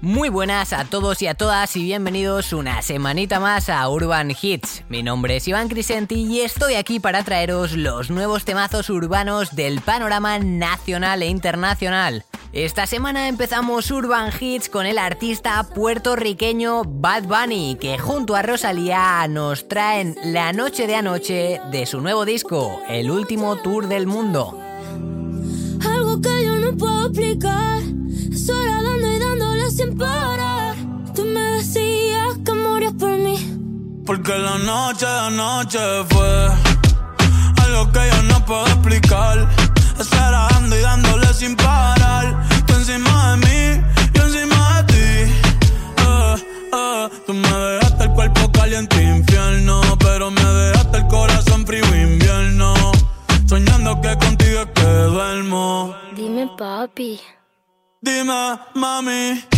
Muy buenas a todos y a todas y bienvenidos una semanita más a Urban Hits. Mi nombre es Iván Crisenti y estoy aquí para traeros los nuevos temazos urbanos del panorama nacional e internacional. Esta semana empezamos Urban Hits con el artista puertorriqueño Bad Bunny, que junto a Rosalía nos traen La Noche de Anoche de su nuevo disco, El Último Tour del Mundo. Algo que yo no puedo explicar, Tú me decías que morías por mí. Porque la noche de anoche fue algo que yo no puedo explicar Esperando y dándole sin parar. Tú encima de mí, yo encima de ti. Eh, eh, tú me dejaste el cuerpo caliente infierno, pero me dejaste el corazón frío invierno. Soñando que contigo es que duermo. Dime, papi. Dime, mami.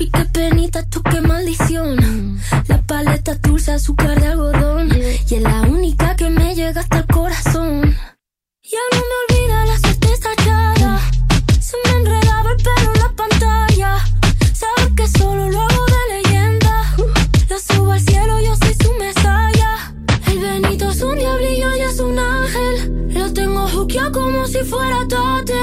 Papi, qué penita, tú qué maldición. La paleta dulce, azúcar de algodón. Y es la única que me llega hasta el corazón. Ya no me olvida si fuera tate.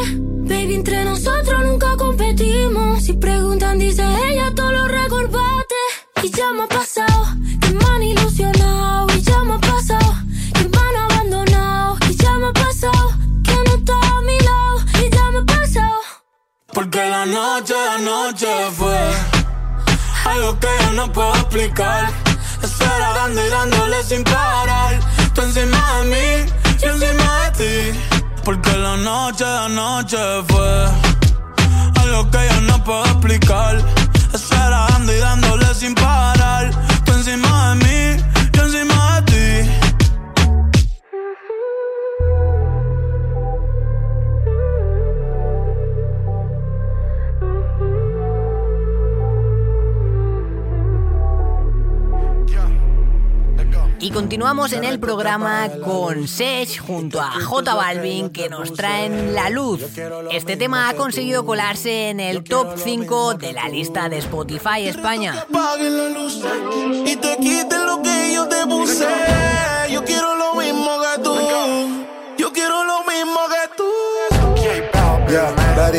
Baby, entre nosotros nunca competimos. Si preguntan, dice ella, todo lo recorbate. Y ya me ha pasado que me han ilusionado. Y ya me ha pasado que me han abandonado. Y ya me ha pasado que no está a mi lado. Y ya me ha pasado. Porque la noche de anoche fue algo que yo no puedo explicar. Espera dando y dándole sin parar. Tú encima de mí, yo encima de ti. Porque la noche de anoche fue algo que yo no puedo explicar. Espera dando y dándole sin parar. Tú encima de mí, continuamos en el programa con Sech junto a J Balvin que nos traen La Luz. Este tema ha conseguido colarse en el top 5 de la lista de Spotify España. apaguen la luz y te quiten lo que yo te puse. Yo quiero lo mismo que tú. Yo quiero lo mismo que tú. Ya, la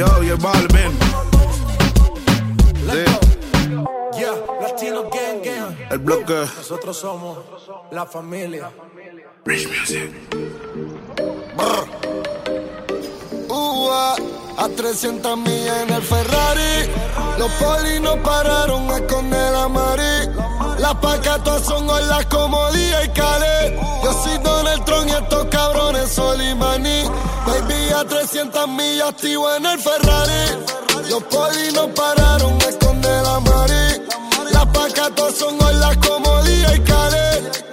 Yo, J Balvin. Sí, Latino Gang Gang. el bloque. Nosotros somos la familia. Rich Music. Ua, a 300 millas en el Ferrari. Los polis no pararon a esconder a Mari. Las pacatas son olas como día y Khaled. Yo soy Donald Trump y cabrones Solimani. Baby, a 300 millas activo en el Ferrari. Los polis no pararon a esconder a Mari. Las pacatas son olas como y Khaled.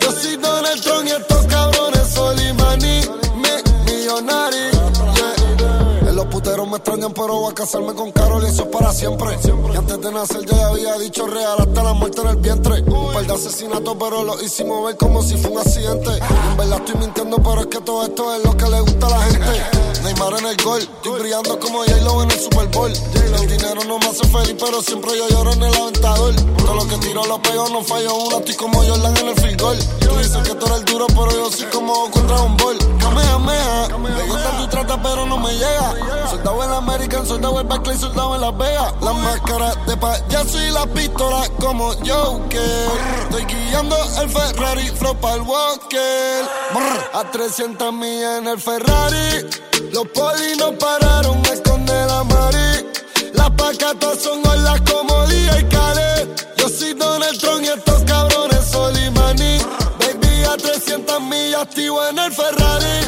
Me extrañan, pero voy a casarme con Carol y eso es para siempre. Y antes de nacer ya había dicho real hasta la muerte en el vientre. Un par de asesinatos, pero lo hicimos ver como si fue un accidente. En verdad estoy mintiendo, pero es que todo esto es lo que le gusta a la gente. Neymar en el gol, estoy brillando como J-Lo en el Super Bowl. El dinero no me hace feliz, pero siempre yo lloro en el aventador. Todo lo que tiro lo pego, no fallo una, estoy como Jordan en el field goal. Tú dices que tú eres el duro, pero yo soy como en Dragon Ball. Kamehameha, le gusta tu trata, pero no me llega. Soldado en la American, soldado en Barclay, soldado en Las Vegas. La máscara de payaso y la pistola como Joker. Estoy guiando el Ferrari, flow pa'l Walker. A 300 millas en el Ferrari. Los polis no pararon a esconder a Mari. Las pacatas son olas como y Khaled. Yo soy Donald Trump y estos cabrones Solimani. Baby, a 300 millas activo en el Ferrari.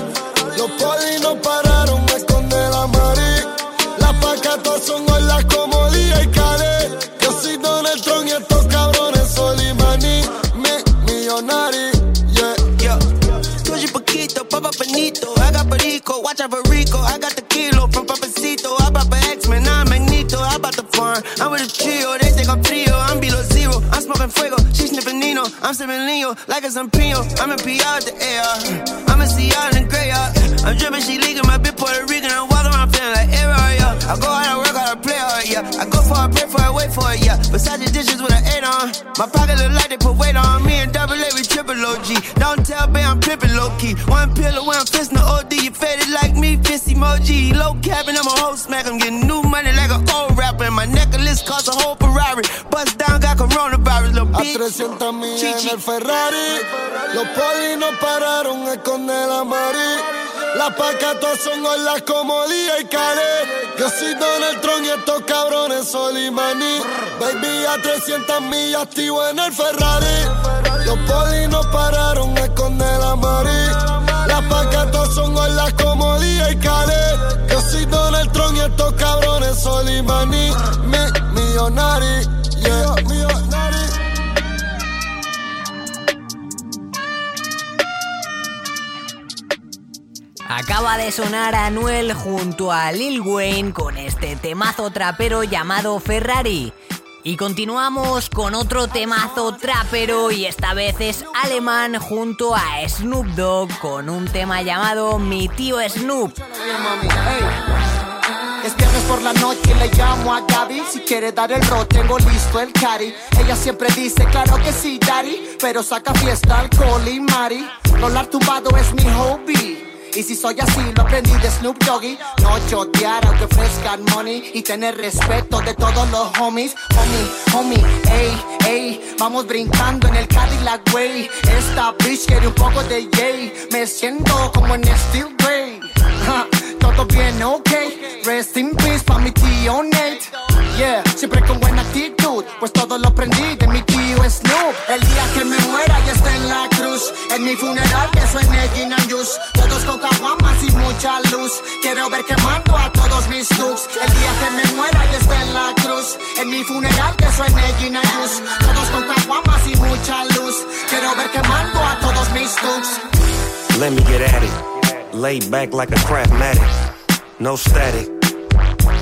Los polis no pararon Perico, watch Rico. I got the kilo from Papacito. I bought the X-Men, I'm Magneto. I bought the farm, I'm with a trio. They think I'm frio, I'm below zero. I'm smoking fuego, she sniffing Nino. I'm sipping Leo, like it's some Pino. I'm a PR the AR. I'm a CR in the gray yard. I'm dripping, she leaking, my bit Puerto Rican. I'm walking around feeling like error, yeah. I go out, I work out, I play hard, yeah. I go for it, pray for it, wait for it, yeah. Besides the dishes with an eight on. My pocket look like they put weight on me and low key. One pillow when I'm fisting the OD. You faded like me, fist emoji. Low cabin, I'm a whole smack. I'm getting new money like an old rapper. And my necklace costs a whole A bitch. 300 millas en el Ferrari. Los polis no pararon a esconder a Mari. Las pacatas son olas como día y Khaled. Yo soy Donald Trump y estos cabrones Solimani. Baby, a 300 millas activo en el Ferrari. Los polis no pararon a esconder a Mari. Las pacatas son olas como día y Khaled. Yo soy Donald Trump y estos cabrones Solimani. Mi, millonari, Acaba de sonar Anuel junto a Lil Wayne con este temazo trapero llamado Ferrari. Y continuamos con otro temazo trapero y esta vez es alemán junto a Snoop Dogg con un tema llamado Mi tío Snoop. Es viernes por la noche le llamo a Gaby. Si quiere dar el rol, tengo listo el cari Ella siempre dice, claro que sí, daddy Pero saca fiesta, alcohol y mari. Rolar tumbado es mi hobby y si soy así, lo aprendí de Snoop Doggy. No chotear aunque ofrezcan money. Y tener respeto de todos los homies. Homie, homie, ey, ey. Vamos brincando en el Cadillac Way. Esta bitch quiere un poco de yay. Me siento como en Steel Grey. Ja, todo bien, ok. Rest in peace pa' mi tío Nate. Yeah, siempre con buena actitud, pues todo lo aprendí de mi tío Snoop. El día que me muera ya está en la cruz. En mi funeral que suene Gin and Juice. Todos con caguamas y mucha luz. Quiero ver quemando a todos mis looks. El día que me muera ya está en la cruz. En mi funeral que suene Gin and Juice. Todos con caguamas y mucha luz. Quiero ver quemando a todos mis looks. Let me get at it. Lay back like a craftmatic. No static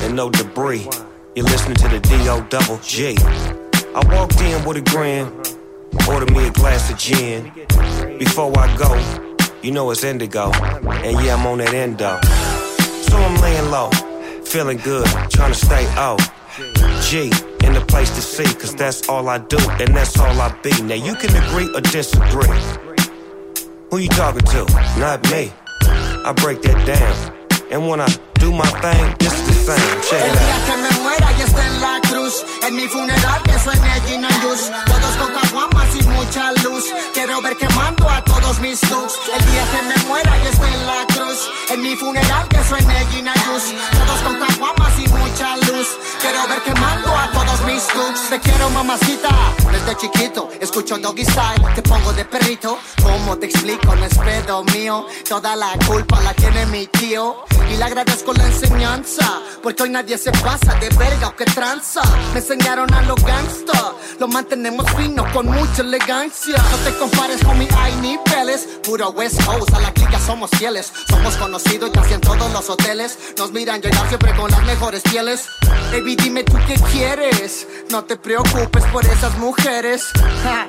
and no debris. You're listening to the D.O. Double G. I walked in with a grin, ordered me a glass of gin. Before I go, you know it's indigo. And yeah, I'm on that endo. So I'm laying low, feeling good, trying to stay out. G, in the place to see, cause that's all I do, and that's all I be. Now you can agree or disagree. Who you talking to? Not me. I break that down. And when I do my thing, it's the same. Check it out. Muera ya está en la cruz. En mi funeral que suene Gin and Juice. Todos con caguamas y mucha luz. Quiero ver quemando a todos mis looks. El día que me muera ya está en la cruz. En mi funeral que suene Gin and Juice. Todos con caguamas y mucha luz. Quiero ver quemando a todos mis looks. Te quiero mamacita. Desde chiquito escucho Doggy Style. Te pongo de perrito. ¿Cómo te explico? No es pedo mío. Toda la culpa la tiene mi tío. Y le agradezco la enseñanza. Porque hoy nadie se pasa de verga que tranza. Me enseñaron a los gangsta. Lo mantenemos fino con mucha elegancia. No te compares con mi hay niveles. Puro West Coast, a la clica somos fieles. Somos conocidos casi en todos los hoteles. Nos miran llegar siempre con las mejores pieles. Baby, dime tú qué quieres. No te preocupes por esas mujeres. Ja.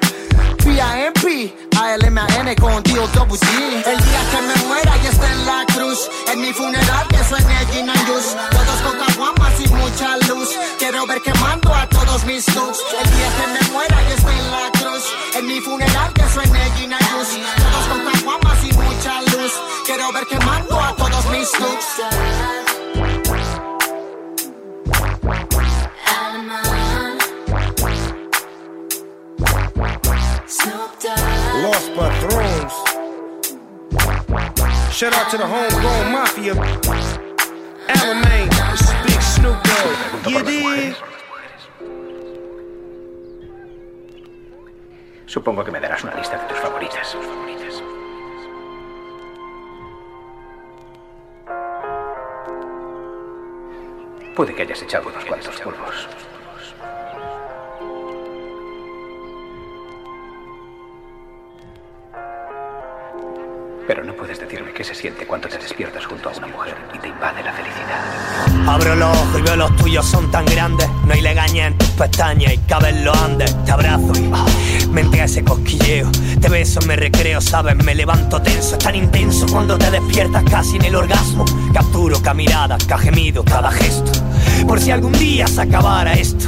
P.I.M.P. A-L-M-A-N con D-O-W-G El día que me muera ya está en la cruz. En mi funeral que suene Gin Todos con caguamas y mucha luz. Quiero ver quemando a todos mis looks El día que me muera ya está en la cruz. En mi funeral que suene Gin Todos con caguamas y mucha luz. Quiero ver quemando a todos mis looks Lost by thrones. Shout out to the homegrown mafia. Alamein, Big Snoop Dogg. You? Supongo que me darás una lista de tus favoritas. Puede que hayas echado unos cuantos polvos. Pero no puedes decirme qué se siente cuando te despiertas junto a una mujer y te invade la felicidad. Abro los ojos y veo los tuyos son tan grandes. No hay legaña en tus pestañas y caben los andes. Te abrazo y ah, me entra ese cosquilleo. Te beso, me recreo, sabes, me levanto tenso. Es tan intenso cuando te despiertas casi en el orgasmo. Capturo cada mirada, cada gemido, cada gesto. Por si algún día se acabara esto.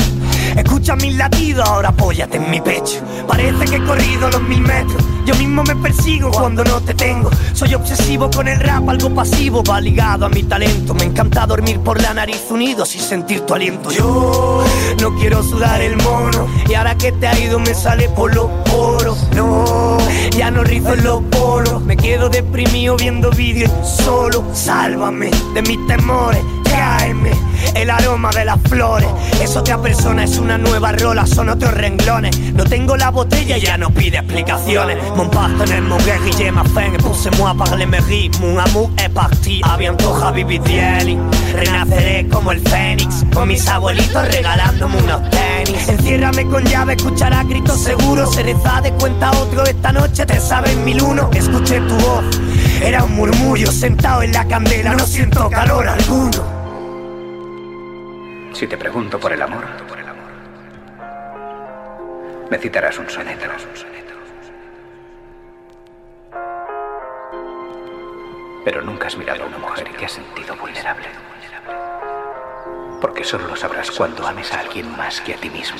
Escucha mis latidos, ahora apóyate en mi pecho. Parece que he corrido los mil metros. Yo mismo me persigo cuando no te tengo. Soy obsesivo con el rap, algo pasivo, va ligado a mi talento. Me encanta dormir por la nariz unidos y sentir tu aliento. Yo no quiero sudar el mono. Y ahora que te ha ido me sale por los poros. No, ya no rizo en los poros. Me quedo deprimido viendo vídeos solo. Sálvame de mis temores. Tráeme el aroma de las flores. Eso otra persona es una nueva rola, son otros renglones. No tengo la botella, ya no pide explicaciones. Mon partenaire, mon guerrier, ma fin, poussez-moi par les mérites. Mon amour est parti, a bientôt Habibi Dieli. Renaceré como el fénix, con mis abuelitos regalándome unos tenis. Enciérrame con llave, escuchará gritos seguros. Se reza de cuenta otro esta noche, te sabes mil uno. Escuché tu voz Era un murmullo sentado en la candela, no siento calor alguno. Si te pregunto por el amor, me citarás un soneto. Pero nunca has mirado a una mujer y te has sentido vulnerable. Porque solo lo sabrás cuando ames a alguien más que a ti mismo.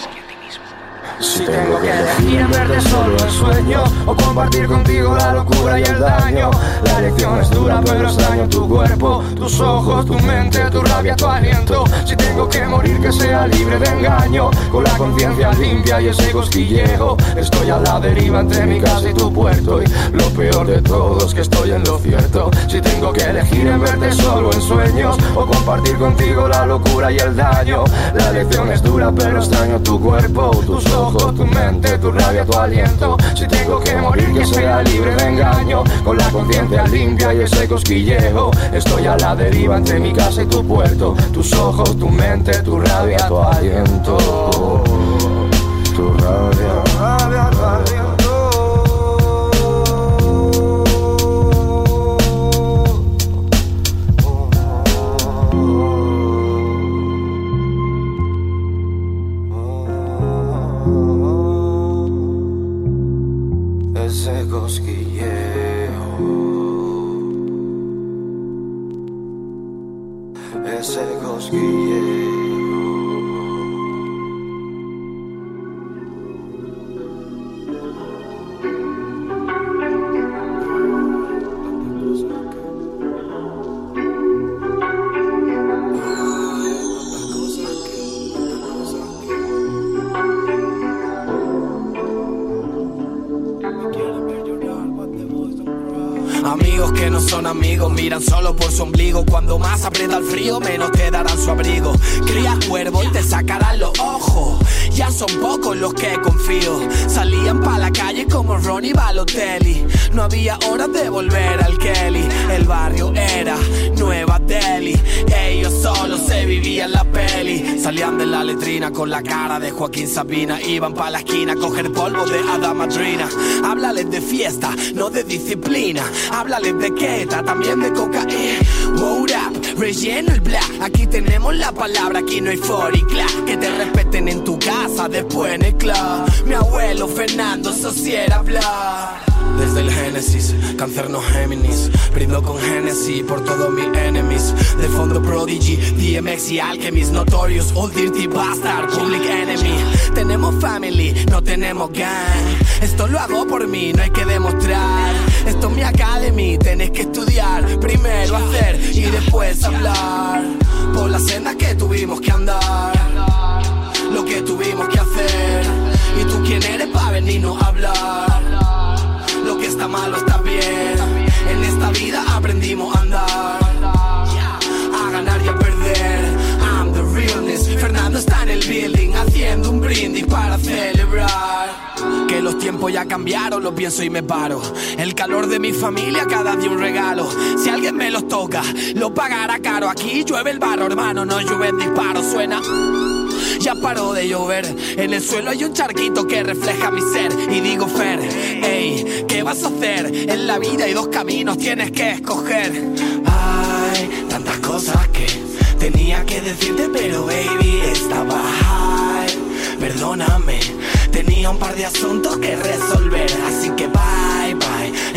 Si tengo que elegir en verde solo el sueño O compartir contigo la locura y el daño. La elección es dura pero extraño tu cuerpo Tus ojos, tu mente, tu rabia, tu aliento. Si tengo que morir que sea libre de engaño. Con la conciencia limpia y ese cosquillejo Estoy a la deriva entre mi casa y tu puerto. Y lo peor de todo es que estoy en lo cierto. Si tengo que elegir en verte solo en sueños O compartir contigo la locura y el daño. La elección es dura pero extraño tu cuerpo, tus ojos, tu mente, tu rabia, tu aliento. Si tengo que morir, que sea libre de engaño, con la conciencia limpia y ese cosquillejo. Estoy a la deriva entre mi casa y tu puerto. Tus ojos, tu mente, tu rabia, tu aliento. Tu rabia, Salían pa' la calle como Ronnie Balotelli. No había horas de volver al Kelly. El barrio era Nueva Delhi. Ellos solo se vivían la peli. Salían de la letrina con la cara de Joaquín Sabina. Iban pa' la esquina a coger polvo de Ada Madrina. Háblales de fiesta, no de disciplina. Háblales de queta, también de cocaína. Hold up, relleno el bla. Aquí tenemos la palabra, aquí no hay for y cla. Que te respeten en tu casa, después en el club. Mi abuelo Fernando, eso sí era hablar. Desde el Génesis, cáncer no Géminis. Brindo con Genesis por todos mis enemies. De fondo Prodigy, DMX y Alchemist. Notorious, Old Dirty Bastard, Public Enemy. Tenemos family, no tenemos gang. Esto lo hago por mí, no hay que demostrar. Esto es mi academy, tenés que estudiar. Primero hacer y después hablar. Por la senda que tuvimos que andar. Lo que tuvimos que hacer. Y tú quién eres para venirnos a hablar. Lo que está malo está bien. En esta vida aprendimos a andar. A ganar y a perder. I'm the realness. Fernando está en el building haciendo un brindis para celebrar. Que los tiempos ya cambiaron, lo pienso y me paro. El calor de mi familia cada día un regalo. Si alguien me los toca, lo pagará caro. Aquí llueve el barro, hermano, no llueven disparos. Suena. Ya paró de llover. En el suelo hay un charquito que refleja mi ser. Y digo, Fer, hey, ¿qué vas a hacer? En la vida hay dos caminos, tienes que escoger. Hay tantas cosas que tenía que decirte, pero baby, estaba high. Perdóname, tenía un par de asuntos que resolver.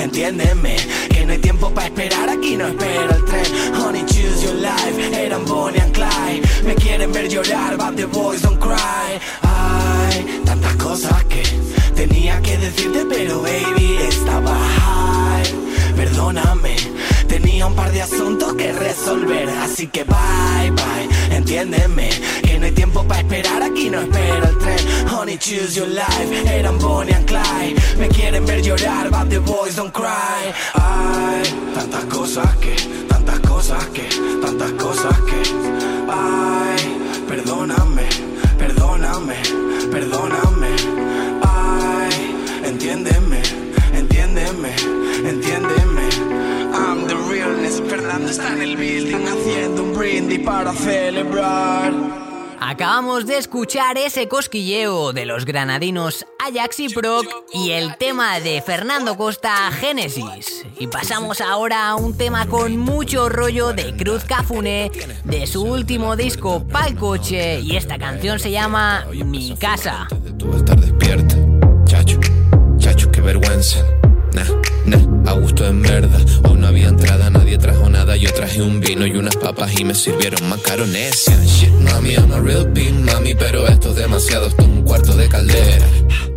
Entiéndeme. Que no hay tiempo para esperar, aquí no espero el tren. Honey, choose your life, eran Bonnie and Clyde. Me quieren ver llorar, but the boys don't cry. Hay tantas cosas que tenía que decirte, pero baby, estaba high. Perdóname, tenía un par de asuntos que resolver. Así que bye, bye, entiéndeme. Que no hay tiempo para esperar, aquí no espero el tren. Honey, choose your life, eran Bonnie and Clyde. Me quieren ver llorar, but the boys don't cry. Hay tantas cosas que, tantas cosas que, tantas cosas que. Ay, perdóname, perdóname, perdóname. Ay, entiéndeme, entiéndeme, entiéndeme. Realness. Fernando está en el building haciendo un brindis para celebrar. Acabamos de escuchar ese cosquilleo de los granadinos Ajax y Proc y el tema de Fernando Costa Génesis. Y pasamos ahora a un tema con mucho rollo de Cruz Cafune de su último disco Pal Coche y esta canción se llama Mi Casa. estar despierta. Chacho, chacho, qué vergüenza. A gusto en verdad. Hoy no había entrada, nadie trajo nada. Yo traje un vino y unas papas y me sirvieron macaronesia. Shit, mami, I'm a real big mami, pero esto es demasiado. Esto es un cuarto de caldera.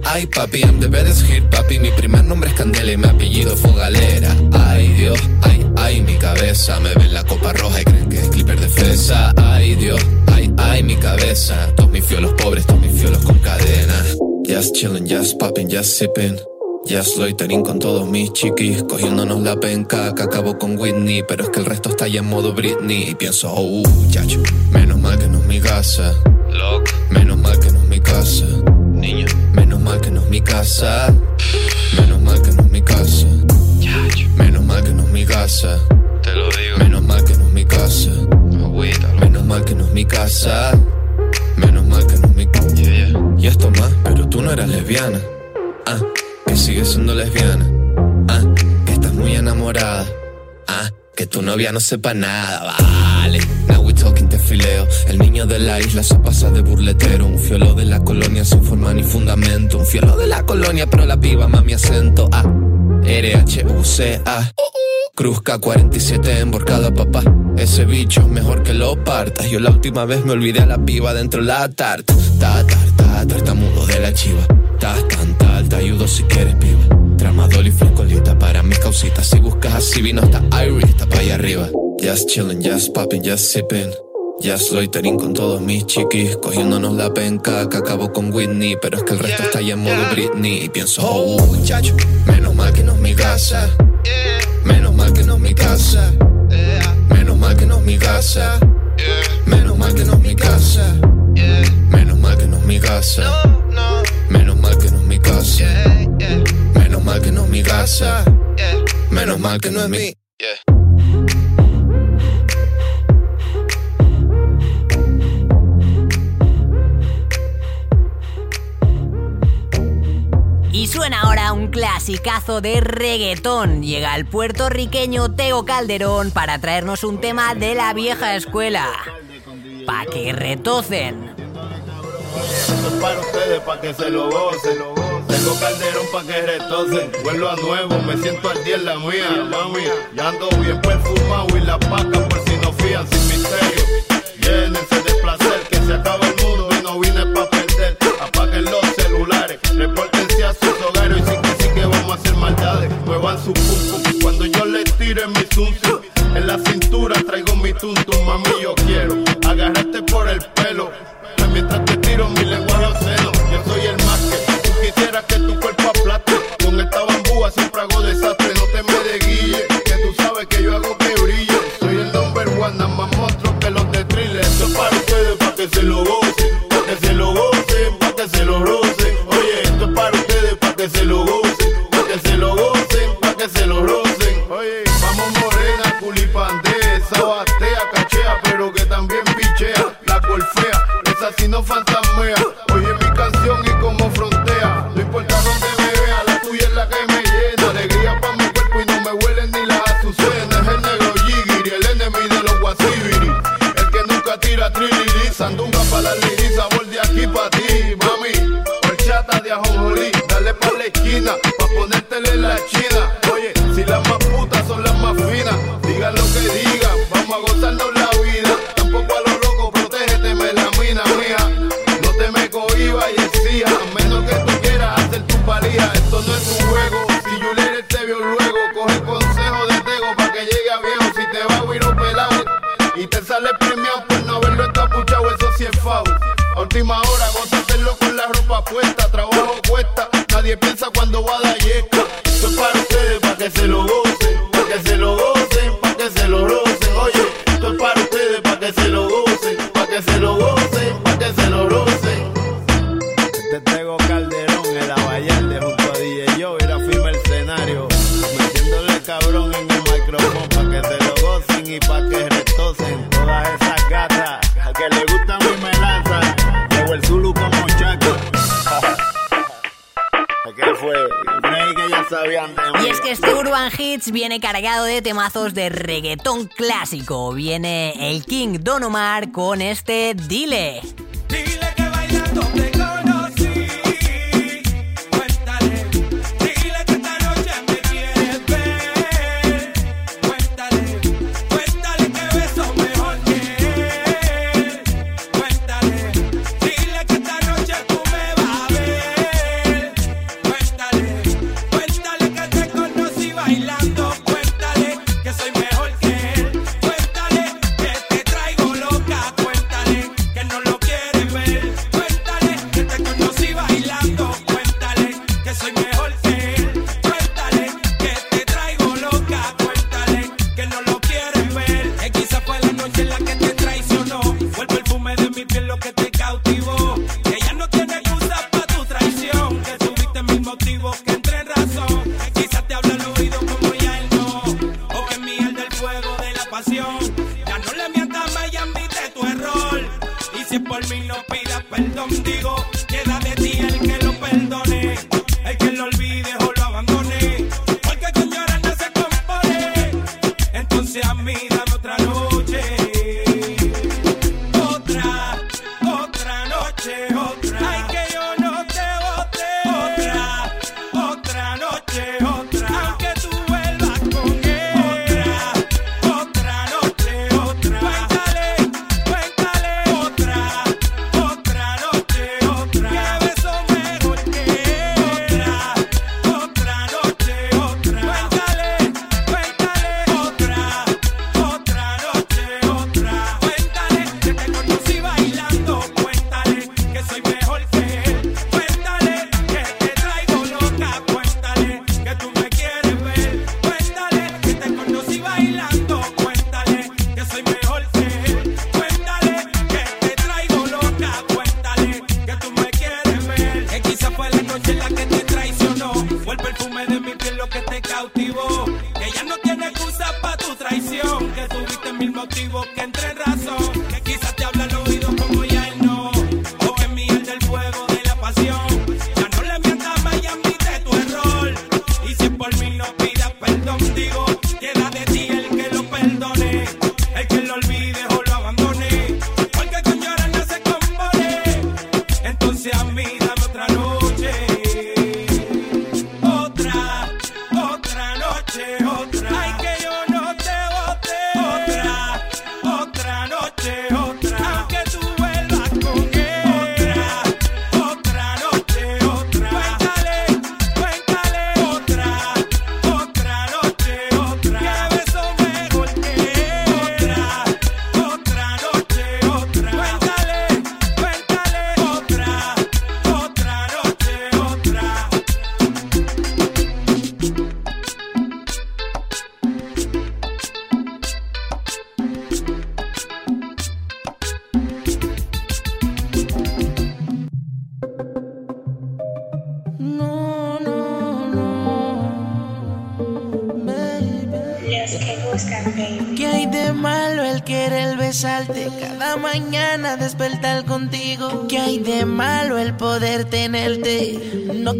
Ay, papi, I'm the baddest hit, papi. Mi primer nombre es Candela y mi apellido fue Galera. Ay, Dios, ay, ay, mi cabeza. Me ven la copa roja y creen que es clipper de fresa. Ay, Dios, ay, ay, mi cabeza. Todos mis fiolos pobres, todos mis fiolos con cadena. Just chillin', just poppin', just sippin'. Just loitering con todos mis chiquis, cogiéndonos la penca que acabo con Whitney, pero es que el resto está ya en modo Britney. Y pienso, oh, chacho, menos mal que no es mi casa. Loco, menos mal que no es mi casa. Niño, menos mal que no es mi casa. Menos mal que no es mi casa. Menos mal que no es mi casa. Te lo digo. Menos mal que no es mi casa. Menos mal que no es mi casa. Menos mal que no es mi casa. Y esto más, pero tú no eras lesbiana. Ah, que sigues siendo lesbiana. Ah, que estás muy enamorada. Ah, que tu novia no sepa nada. Vale, now we talking te fileo. El niño de la isla se pasa de burletero. Un fiolo de la colonia sin forma ni fundamento. Un fiolo de la colonia, pero la piba mami acento. Ah, R-H-U-C-A. Cruz K47 emborcada, papá. Ese bicho es mejor que lo partas. Yo la última vez me olvidé a la piba dentro de la tarta. Ta, tar, ta, tartamudo de la chiva. Ta, tan, tal, te ayudo si quieres, piba. Tramadol y frescolita para mis causitas. Si buscas así, vino hasta Iris, está pa' allá arriba. Just chillin', just poppin', just sippin'. Just loitering con todos mis chiquis, cogiéndonos la penca que acabo con Whitney, pero es que el resto está ya en modo Britney. Y pienso, oh, muchacho, menos mal que no es mi casa. Menos mal que no es mi casa. Menos mal que no es mi casa. Menos mal que no es mi casa. Menos mal que no es mi casa. Menos mal que no es mi casa. Menos mal que no es mi. Y suena ahora un clasicazo de reggaetón. Llega el puertorriqueño Tego Calderón para traernos un tema de la vieja escuela. Pa' que retocen. Es para ustedes, para que se lo gocen. Tengo calderón para que retocen. Vuelvo a nuevo, me siento al día en la mía, mami. Ya ando bien perfumado y la paca por si no fían sin misterio. Llénense de placer, que se acaba el mundo y no vine pa' perder. Apaguen los celulares, repórtense a sus hogares y sí que sí que vamos a hacer maldades. Muevan su pum cuando yo les tire mi zum. En la cintura traigo mi tuntum, mami, yo quiero agarrarte por el pelo. Mientras cargado de temazos de reggaetón clásico. Viene el King Don Omar con este Dile.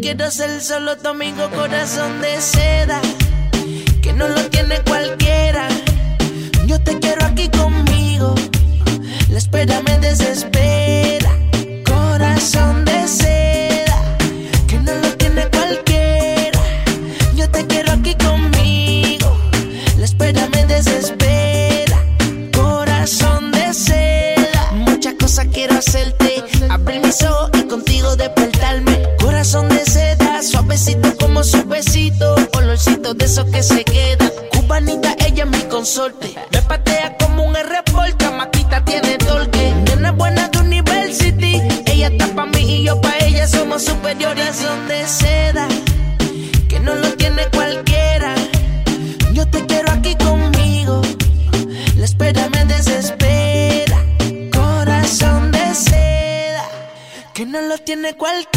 Quiero ser solo tu amigo, corazón de seda. cualquier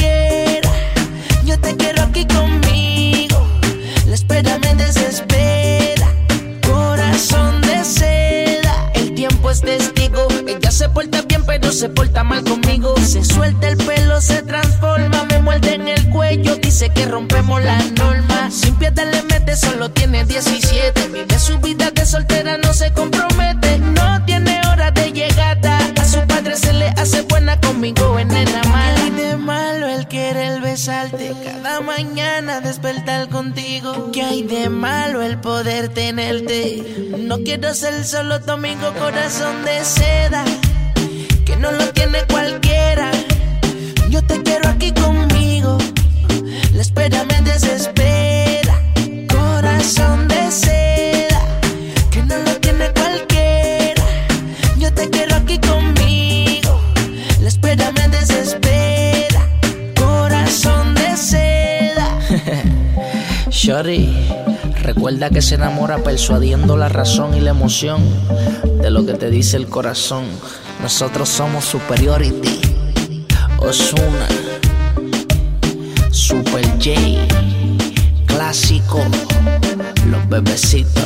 No quiero ser solo domingo, corazón de seda. Recuerda que se enamora persuadiendo la razón y la emoción de lo que te dice el corazón. Nosotros somos Superiority, Osuna, Super J, Clásico, Los Bebecitos,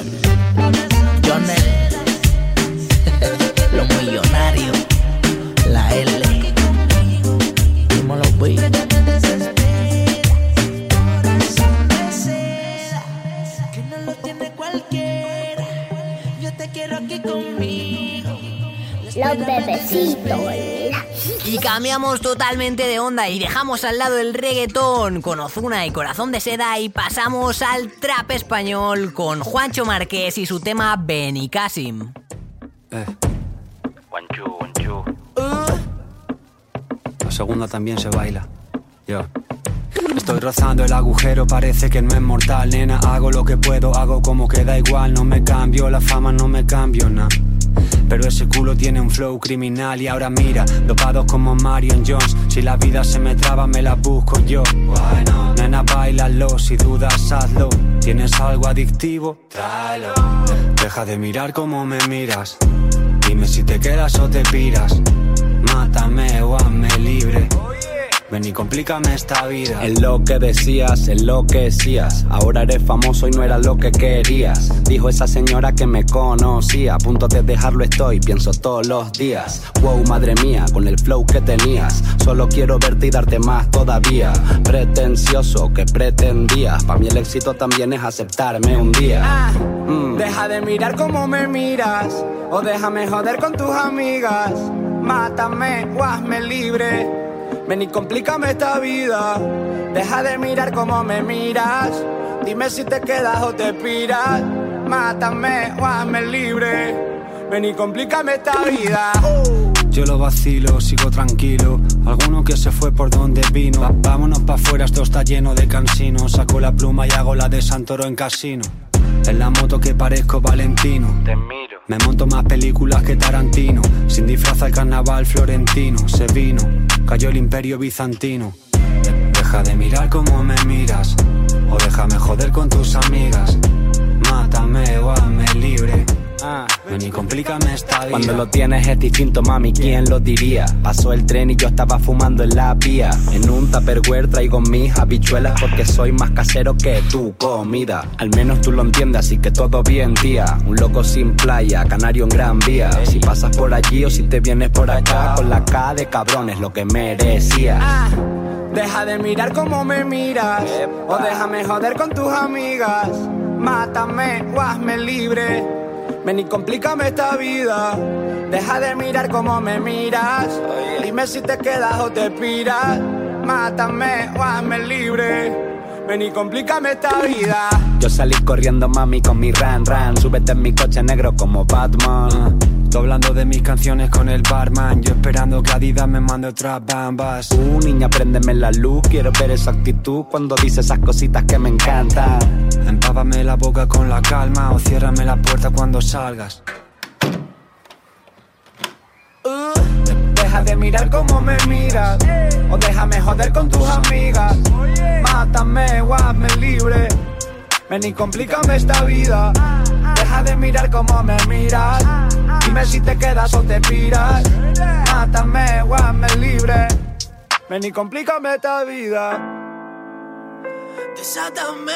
cambiamos totalmente de onda y dejamos al lado el reggaetón con Ozuna y Corazón de Seda y pasamos al trap español con Juancho Marqués y su tema Benicassim. Eh. Guanchu, guanchu. La segunda también se baila. Yo. Estoy rozando el agujero, parece que no es mortal, nena. Hago lo que puedo, hago como que da igual. No me cambio, la fama no me cambio, nada. Pero ese culo tiene un flow criminal y ahora mira, dopados como Marion Jones. Si la vida se me traba, me la busco yo. Nena, bailalo, si dudas, hazlo. ¿Tienes algo adictivo? Tráelo. Deja de mirar como me miras. Dime si te quedas o te piras. Mátame o hazme libre. Ven y complícame esta vida. Es lo que decías, es lo que decías. Ahora eres famoso y no era lo que querías. Dijo esa señora que me conocía. A punto de dejarlo estoy, pienso todos los días. Wow, madre mía, con el flow que tenías. Solo quiero verte y darte más todavía. Pretencioso que pretendías. Para mí el éxito también es aceptarme un día. Mm. Deja de mirar como me miras, o déjame joder con tus amigas. Mátame o hazme libre. Ven y complícame esta vida. Deja de mirar como me miras. Dime si te quedas o te piras. Mátame o hazme libre. Ven y complícame esta vida. Yo lo vacilo, sigo tranquilo. Alguno que se fue por donde vino. Va- vámonos pa' afuera, esto está lleno de cansinos. Saco la pluma y hago la de Santoro en casino. En la moto que parezco Valentino. Te miro. Me monto más películas que Tarantino. Sin disfraz al carnaval florentino. Se vino, cayó el imperio bizantino. Deja de mirar como me miras. O déjame joder con tus amigas. Mátame o hazme libre. Ven y complícame esta vida. Cuando lo tienes es distinto, mami, ¿quién lo diría? Pasó el tren y yo estaba fumando en la vía. En un tupperware traigo mis habichuelas porque soy más casero que tu comida. Al menos tú lo entiendes, así que todo bien, tía. Un loco sin playa, canario en gran vía. Si pasas por allí o si te vienes por acá, con la K de cabrones, lo que merecías. Deja de mirar como me miras, o déjame joder con tus amigas. Mátame o hazme libre. Ven y complícame esta vida. Deja de mirar como me miras. Dime si te quedas o te piras. Mátame o hazme libre. Ven y complícame esta vida. Yo salí corriendo, mami, con mi ran ran. Súbete en mi coche negro como Batman. Tú hablando de mis canciones con el barman. Yo esperando que Adidas me mande otras bambas. Uh, niña, préndeme la luz. Quiero ver esa actitud cuando dice esas cositas que me encantan. Empápame la boca con la calma o ciérrame la puerta cuando salgas. Deja de mirar como me miras, o déjame joder con tus amigas. Mátame o hazme libre. Ven y complícame esta vida. Deja de mirar como me miras. Dime si te quedas o te piras. Mátame o hazme libre. Ven y complícame esta vida. Desátame.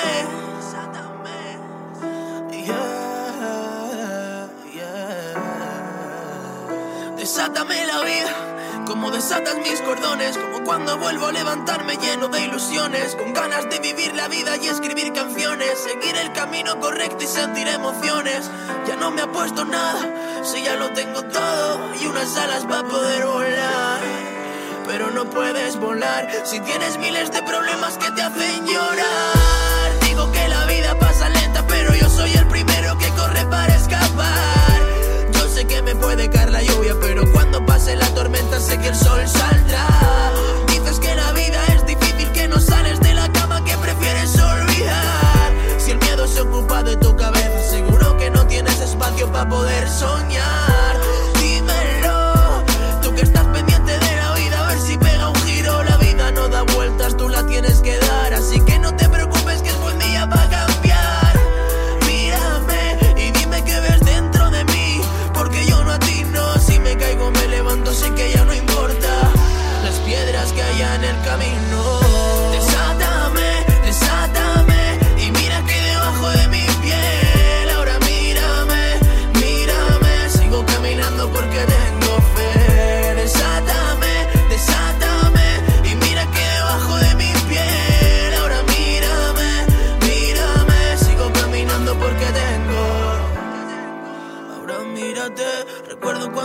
Yeah. Desátame la vida Como desatas mis cordones, como cuando vuelvo a levantarme lleno de ilusiones, con ganas de vivir la vida y escribir canciones, seguir el camino correcto y sentir emociones. Ya no me ha puesto nada, si ya lo tengo todo y unas alas para poder volar. Pero no puedes volar si tienes miles de problemas que te hacen llorar. Digo que la vida pasa lenta, pero yo soy el me puede caer la lluvia, pero cuando pase la tormenta sé que el sol saldrá. Dices que la vida es difícil, que no sales de la cama, que prefieres olvidar. Si el miedo se ocupa de tu cabeza, seguro que no tienes espacio para poder soñar.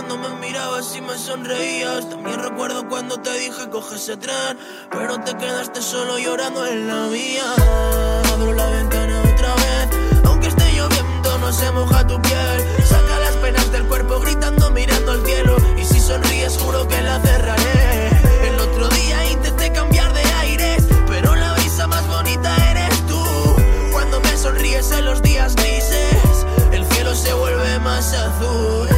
Cuando me mirabas y me sonreías. También recuerdo cuando te dije coge ese tren, pero te quedaste solo llorando en la vía. Abro la ventana otra vez, aunque esté lloviendo no se moja tu piel. Saca las penas del cuerpo gritando mirando al cielo y si sonríes juro que la cerraré. El otro día intenté cambiar de aires, pero la brisa más bonita eres tú. Cuando me sonríes en los días grises, el cielo se vuelve más azul.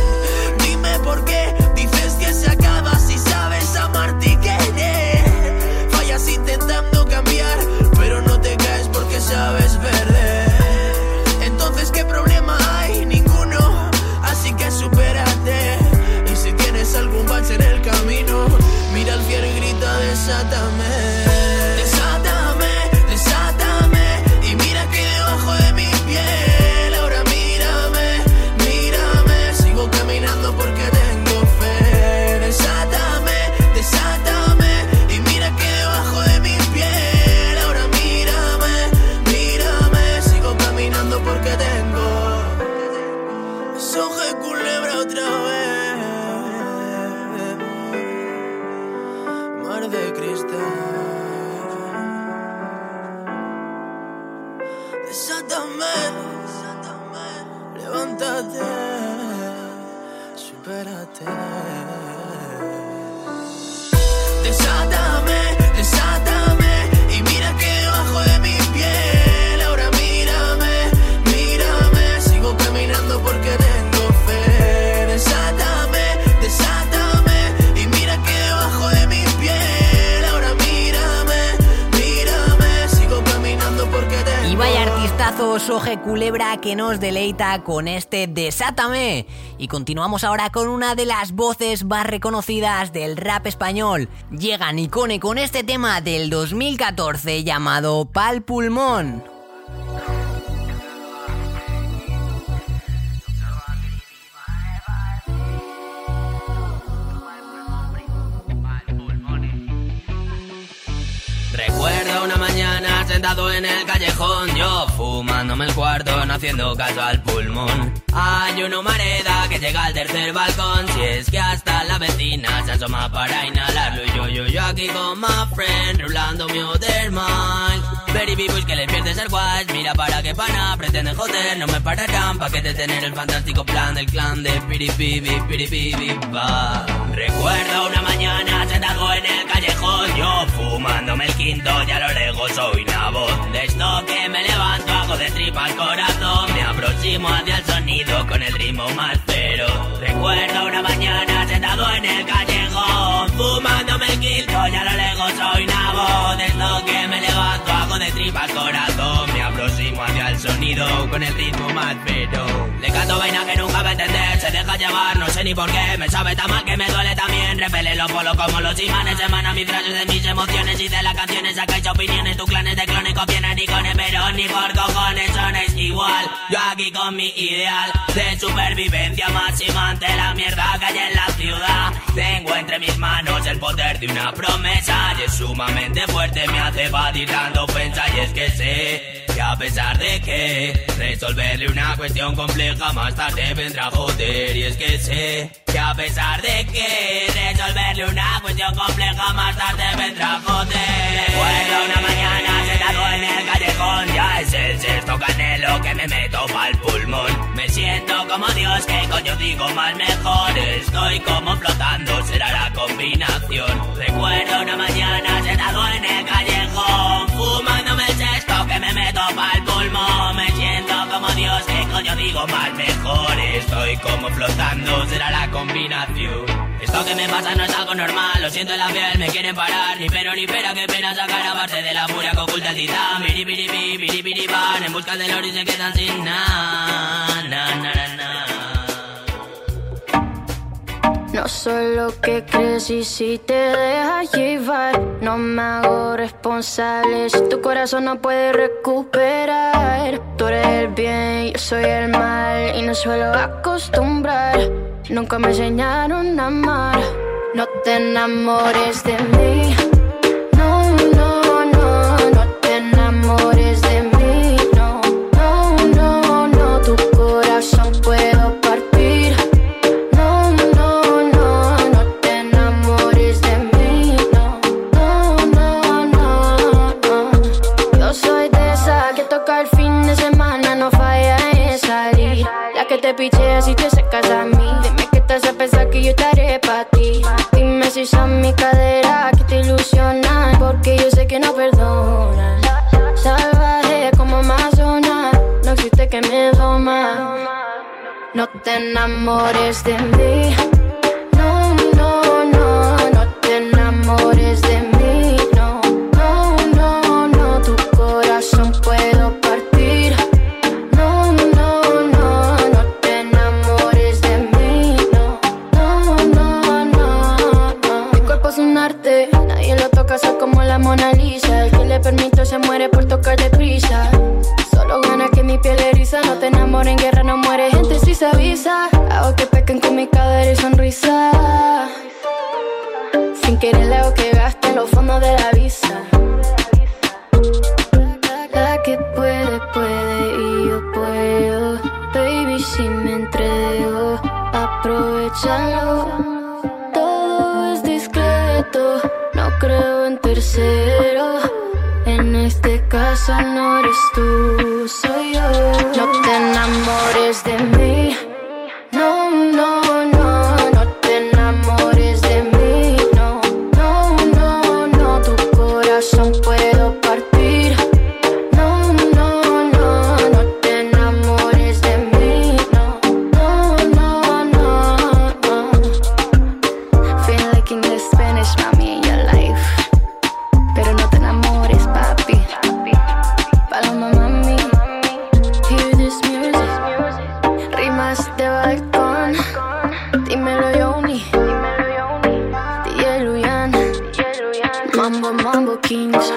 Soje Culebra que nos deleita con este Desátame. Y continuamos ahora con una de las voces más reconocidas del rap español. Llega Nicone con este tema del 2014 llamado Pal Pulmón. Sentado en el callejón, yo fumándome el cuarto, no haciendo caso al pulmón. Hay una humareda que llega al tercer balcón, si es que hasta la vecina se asoma para inhalarlo. Y yo, yo, yo aquí con my friend, rulando mi other mind. Very people que le pierdes el watch, mira para que pana, pretende joder, no me pararán pa' que te tener el fantástico plan del clan de piripibi, piripibi, pa. Recuerdo una mañana sentado en el callejón, yo fumándome el quinto, ya lo lejos soy una voz. De esto que me levanto, hago de tripa al corazón, me aproximo hacia el sonido con el ritmo más pero. Recuerdo una mañana sentado en el callejón, fumándome el quinto, ya lo lejos soy una voz. De esto que me levanto, hago de tripa al corazón, me aproximo hacia sonido con el ritmo más pero. Le canto vaina que nunca va entender, se deja llevar, no sé ni por qué, me sabe tan mal que me duele también. Repele los polos como los imanes, emana mis frases de mis emociones y de las canciones, sacáis opiniones, tus clanes de clones copian ni con pero ni por cojones sonéis igual. Yo aquí con mi ideal de supervivencia máxima ante la mierda que hay en la ciudad. Tengo entre mis mis manos el poder de una promesa y es sumamente fuerte, me hace evadir dando ofensa y es que sé que a pesar de que resolverle una cuestión compleja más tarde vendrá a joder y es que sé que a pesar de que resolverle una cuestión compleja más tarde vendrá a joder. Recuerdo una mañana sentado en el callejón, ya es el sexto canelo que me meto pa'l pulmón. Me siento como Dios, que coño digo mal mejor. Estoy como flotando, será la combinación. Recuerdo una mañana sentado en el callejón, fumándome el sexto que me meto pa'l pulmón. Me siento como Dios, que coño digo mal mejor. Estoy como flotando, será la combinación. Esto que me pasa no es algo normal, lo siento en la piel, me quieren parar. Ni pero ni pera, que pena sacar a parte de la furia que oculta el titán. Biri, biri, van, en busca del oro y se quedan sin nada. Na, na, na, No soy lo que crees y si te dejas llevar, no me hago responsable. Si tu corazón no puede recuperar, tú eres el bien, yo soy el mal y no suelo acostumbrar. Nunca me enseñaron a amar. No te enamores de mí. Te pichea si te secas a mí. Dime qué te hace pensar que yo estaré para ti. Dime si son mi cadera que te ilusionan, porque yo sé que no perdonan. Salvaje como Amazona, no existe que me doma. No te enamores de mí. Permito se muere por tocar deprisa. Solo gana que mi piel eriza, no te enamores en guerra, no muere gente si se avisa. Hago que pequen con mi cadera y sonrisa. Sin querer le hago que gaste en los fondos de la visa. La que puede, puede y yo puedo. Baby, si me entrego, aprovechalo. Este caso Rimas de balcón. Dímelo, Yoni. DJ Luyan. Mambo, Mambo Kings.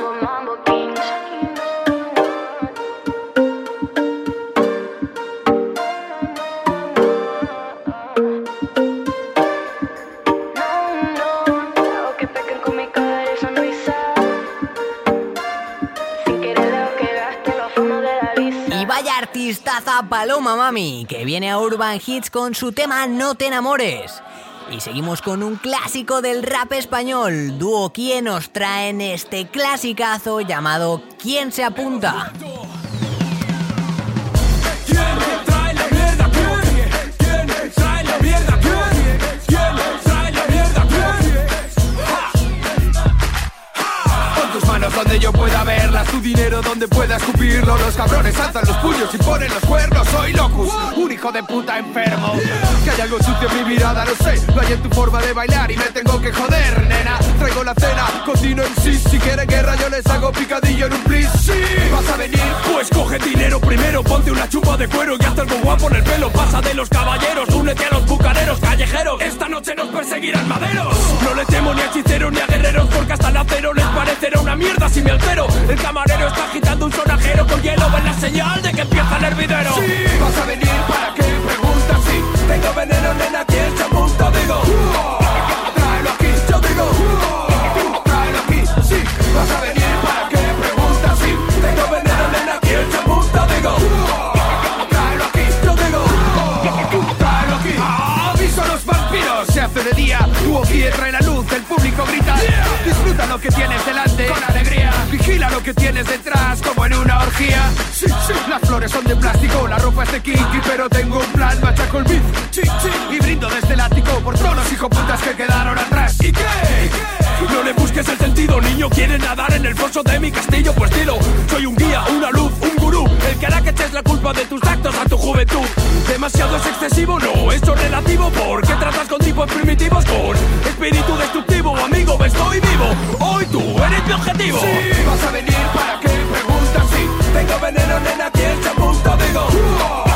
Artistaza Paloma Mami, que viene a Urban Hits con su tema No te enamores. Y seguimos con un clásico del rap español, dúo quien nos traen este clasicazo llamado ¿Quién se apunta? Donde yo pueda verlas, tu dinero donde pueda escupirlo. Los cabrones alzan los puños y ponen los cuernos. Soy locus, un hijo de puta enfermo. Que hay algo sucio en mi mirada, lo sé. Lo hay en tu forma de bailar y me tengo que joder, nena. Traigo la cena, cocino en sí. Si quieren guerra, yo les hago picadillo en un plis. Sí, vas a venir. Pues coge dinero primero, ponte una chupa de cuero y hazte algo guapo en el pelo. Pasa de los caballeros, únete a los bucaneros callejeros. Esta noche nos perseguirán maderos. No le temo ni a hechiceros ni a guerreros, porque hasta el acero les parecerá una mierda si el camarero está agitando un sonajero con hielo Es la señal de que empieza el hervidero. Sí, vas a venir para que preguntas Si sí, tengo veneno, nena, tienes chamusto Digo, uh, tráelo aquí, yo digo uh, aquí, sí, vas a venir para que preguntas Si sí, tengo veneno, nena, tienes chamusto Digo, uh, tráelo aquí, yo digo uh, aquí. Ah, aviso a los vampiros, se hace de día Hubo fiebre en la luz, el público grita. Yeah. Disfruta lo que tienes delante con alegría. Vigila lo que tienes detrás como en una orgía. Sí, sí, las flores son de plástico, la ropa es de kinky, pero tengo un plan, machaco el beat. Y brindo desde el ático por todos los hijoputas que quedaron atrás. ¿Y qué? No le busques el sentido, niño, quieren nadar en el foso de mi castillo, pues dilo. Soy un guía, una luz, un gurú, el que hará que eches la culpa de tus actos a tu juventud. Demasiado es excesivo, no, eso es relativo, porque tratas con tipos primitivos con espíritu destructivo, amigo, estoy vivo. Hoy tú eres mi objetivo. Sí, vas a venir para que preguntas si tengo veneno, nena, aquí el punto digo.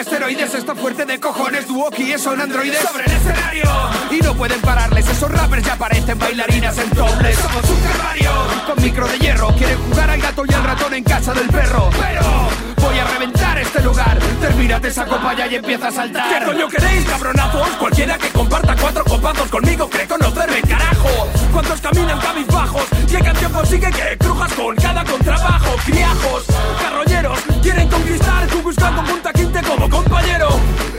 esteroides Está fuerte de cojones, Duoki son androides Sobre el escenario. Y no pueden pararles, esos rappers ya parecen bailarinas en dobles. Somos un calvario. Con micro de hierro Quieren jugar al gato y al ratón en casa del perro. Pero a reventar este lugar. Termínate esa copa ya y empieza a saltar. ¿Qué coño queréis, cabronazos? Cualquiera que comparta cuatro copazos conmigo cree conocerme, carajo. ¿Cuántos caminan cabizbajos? ¿Qué canción consigue que crujas con cada contrabajo? Criajos, carroñeros, quieren conquistar tú buscando punta quinte como compañero.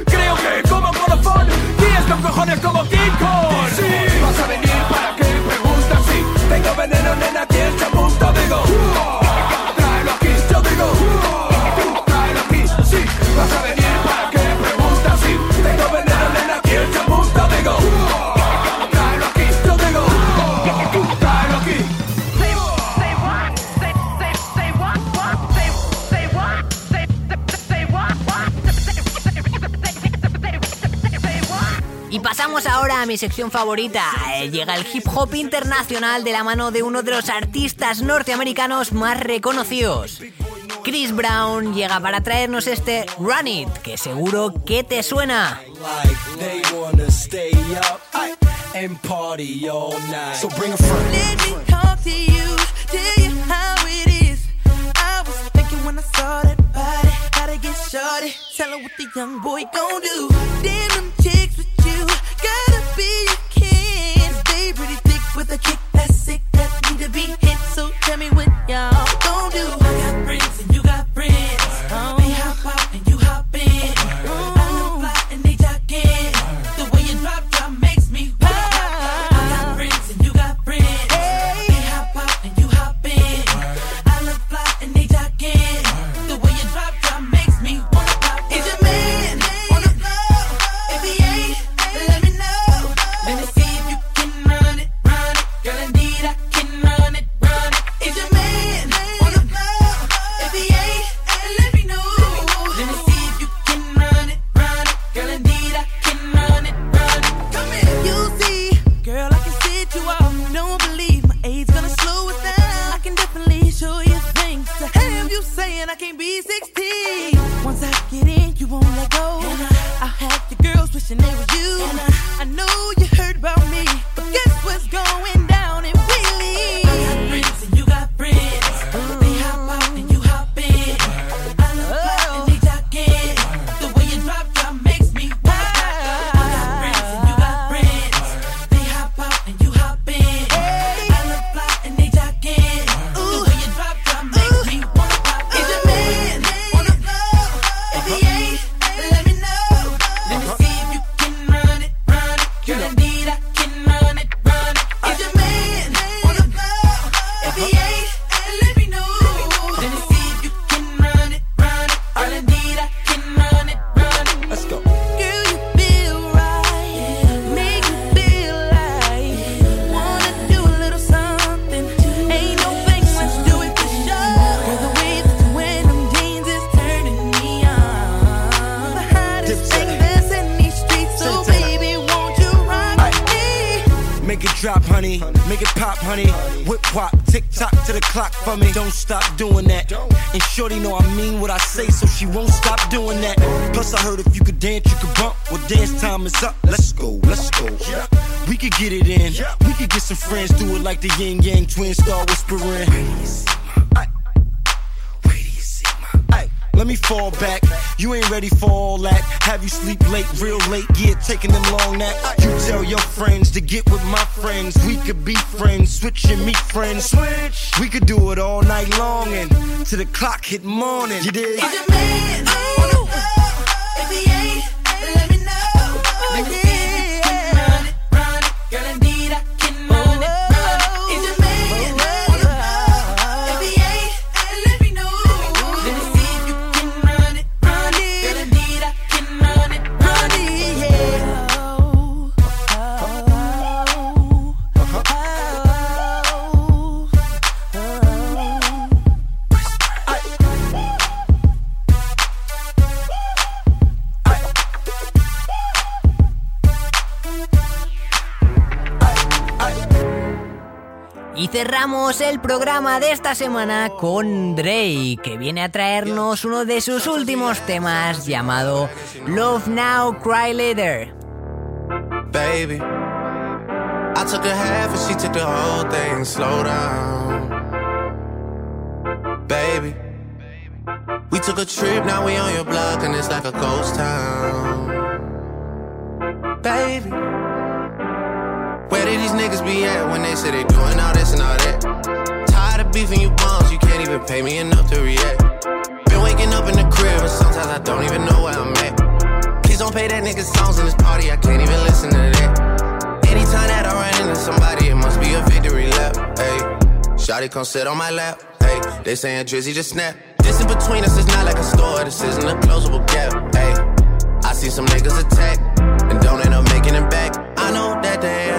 Creo que como colofón, tienes con cojones como King Kong. Sí, vas a venir mi sección favorita. Eh, llega el hip hop internacional de la mano de uno de los artistas norteamericanos más reconocidos. Chris Brown llega para traernos este Run It, que seguro que te suena. Tell her what the real late? Yeah, taking them long nap. You tell your friends to get with my friends. We could be friends, switch and meet friends. Switch. We could do it all night long and to the clock hit morning. You dig? Is man cerramos el programa de esta semana con Drake, que viene a traernos uno de sus últimos temas llamado Love Now, Cry Later. baby. I took a half and she took the whole thing. Slow down, baby. We took a trip, now we on your block and it's like a ghost town, baby. Did these niggas be at when they say they doing all this and all that? Tired of beefing you bums, you can't even pay me enough to react. Been waking up in the crib and sometimes I don't even know where I'm at. Please don't play that nigga songs in this party, I can't even listen to that. Anytime that I run into somebody, it must be a victory lap. Hey, Shotty come sit on my lap. Hey, they saying Drizzy just snap. This in between us is not like a store, this isn't a closable gap. Hey, I see some niggas attack and don't end up making it back. I know that they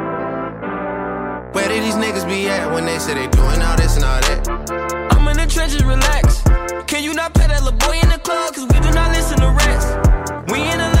Did these niggas be at when they say they doing all this and all that? I'm in the trenches, relax. Can you not pet that little boy in the club? Cause we do not listen to rest. We in Atlanta,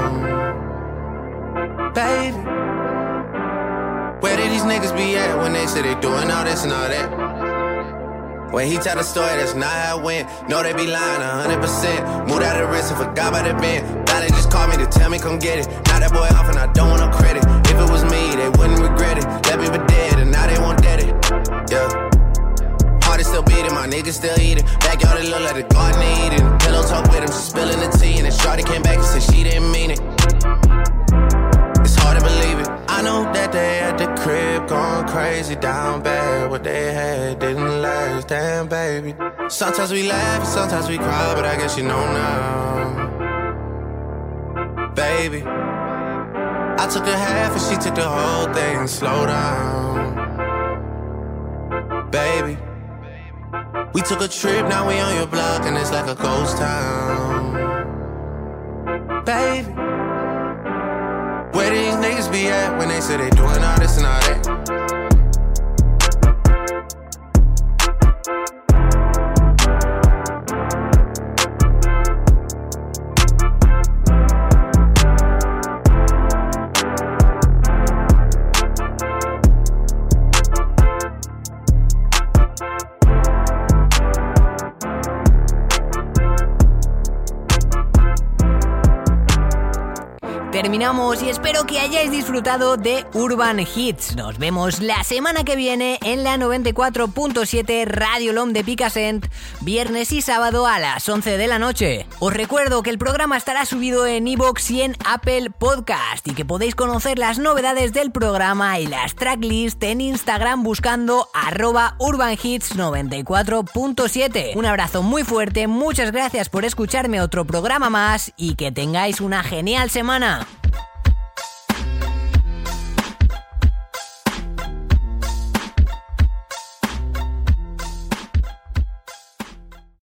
Baby, where did these niggas be at when they say they doing all this and all that? When he tell the story, that's not how it went. No, they be lying 100%. Moved out of the risk and forgot about the bend. Now they just call me to tell me come get it. Now that boy off and I don't want no credit. If it was me, they wouldn't regret it. Left me for dead and now they won't dead it. Yeah. Heart is still beating, my niggas still eating. Backyard it look like the garden eating. Pillow talk with him, spilling the tea. Crazy down bad. What they had didn't last, damn baby. Sometimes we laugh, sometimes we cry, but I guess you know now, baby. I took a half and she took the whole thing. Slow down, baby. We took a trip, now we on your block and it's like a ghost town, baby. Where these niggas be at when they say they doing all this and all that? terminamos y espero que hayáis disfrutado de Urban Hits. Nos vemos la semana que viene en la 94.7 Radio LOM de Picasent, viernes y sábado a las 11 de la noche. Os recuerdo que el programa estará subido en iBox y en Apple Podcast y que podéis conocer las novedades del programa y las tracklist en Instagram buscando arroba urbanhits94.7. Un abrazo muy fuerte, muchas gracias por escucharme otro programa más y que tengáis una genial semana.